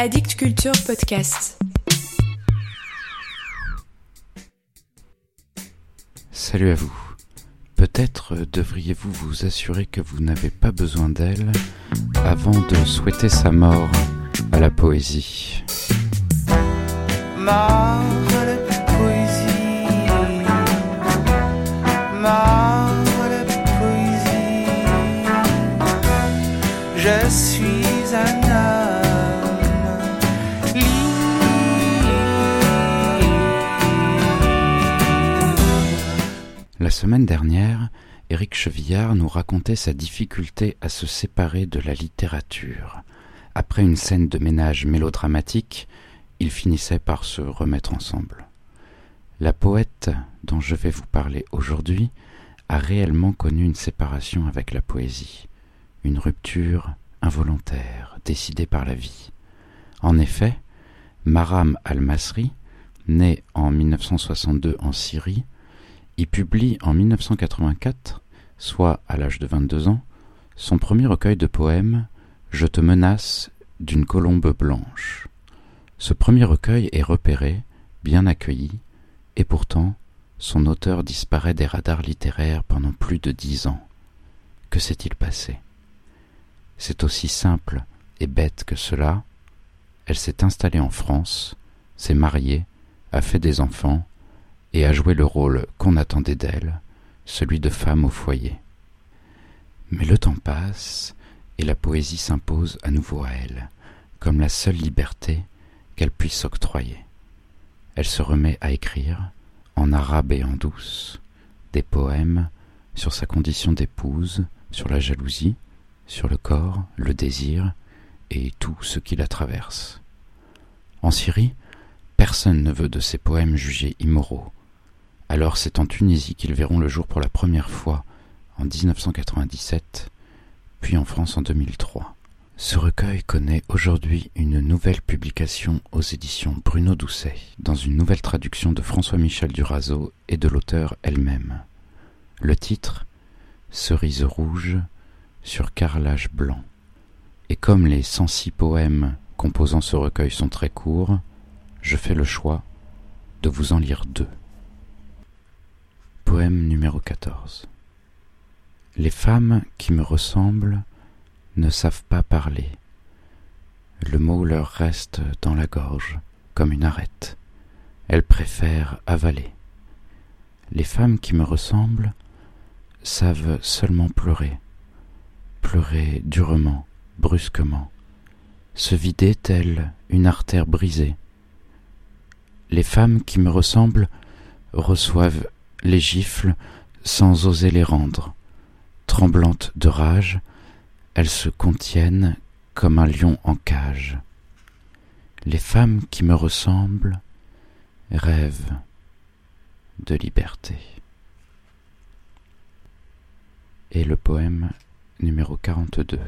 Addict Culture Podcast. Salut à vous. Peut-être devriez-vous vous assurer que vous n'avez pas besoin d'elle avant de souhaiter sa mort à la poésie. Mort à la poésie. Mort à la poésie. Je suis un La semaine dernière, Éric Chevillard nous racontait sa difficulté à se séparer de la littérature. Après une scène de ménage mélodramatique, ils finissaient par se remettre ensemble. La poète dont je vais vous parler aujourd'hui a réellement connu une séparation avec la poésie, une rupture involontaire décidée par la vie. En effet, Maram al-Masri, né en 1962 en Syrie, y publie en 1984, soit à l'âge de 22 ans, son premier recueil de poèmes Je te menace d'une colombe blanche. Ce premier recueil est repéré, bien accueilli, et pourtant son auteur disparaît des radars littéraires pendant plus de dix ans. Que s'est-il passé? C'est aussi simple et bête que cela. Elle s'est installée en France, s'est mariée, a fait des enfants, et a joué le rôle qu'on attendait d'elle, celui de femme au foyer. Mais le temps passe, et la poésie s'impose à nouveau à elle, comme la seule liberté qu'elle puisse octroyer. Elle se remet à écrire, en arabe et en douce, des poèmes sur sa condition d'épouse, sur la jalousie, sur le corps, le désir, et tout ce qui la traverse. En Syrie, personne ne veut de ces poèmes jugés immoraux. Alors c'est en Tunisie qu'ils verront le jour pour la première fois, en 1997, puis en France en 2003. Ce recueil connaît aujourd'hui une nouvelle publication aux éditions Bruno Doucet, dans une nouvelle traduction de François-Michel Durazo et de l'auteur elle-même. Le titre Cerise rouge sur carrelage blanc. Et comme les 106 poèmes composant ce recueil sont très courts, je fais le choix de vous en lire deux. Poème numéro 14. Les femmes qui me ressemblent ne savent pas parler. Le mot leur reste dans la gorge comme une arête. Elles préfèrent avaler. Les femmes qui me ressemblent savent seulement pleurer, pleurer durement, brusquement, se vider telle une artère brisée. Les femmes qui me ressemblent reçoivent les gifles sans oser les rendre. Tremblantes de rage, elles se contiennent comme un lion en cage. Les femmes qui me ressemblent rêvent de liberté. Et le poème numéro 42.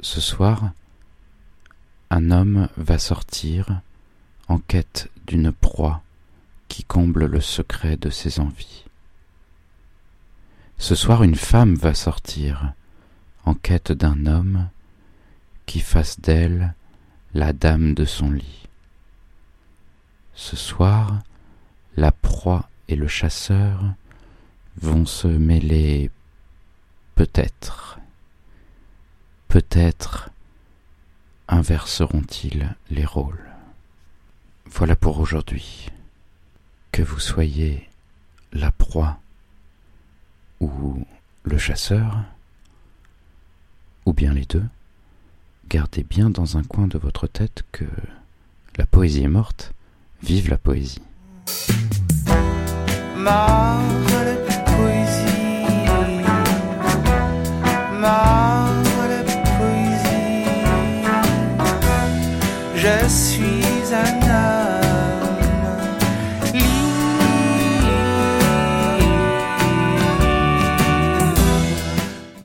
Ce soir, un homme va sortir en quête d'une proie qui comble le secret de ses envies. Ce soir une femme va sortir en quête d'un homme qui fasse d'elle la dame de son lit. Ce soir la proie et le chasseur vont se mêler peut-être, peut-être inverseront-ils les rôles. Voilà pour aujourd'hui. Que vous soyez la proie ou le chasseur, ou bien les deux, gardez bien dans un coin de votre tête que la poésie est morte, vive la poésie. Je suis un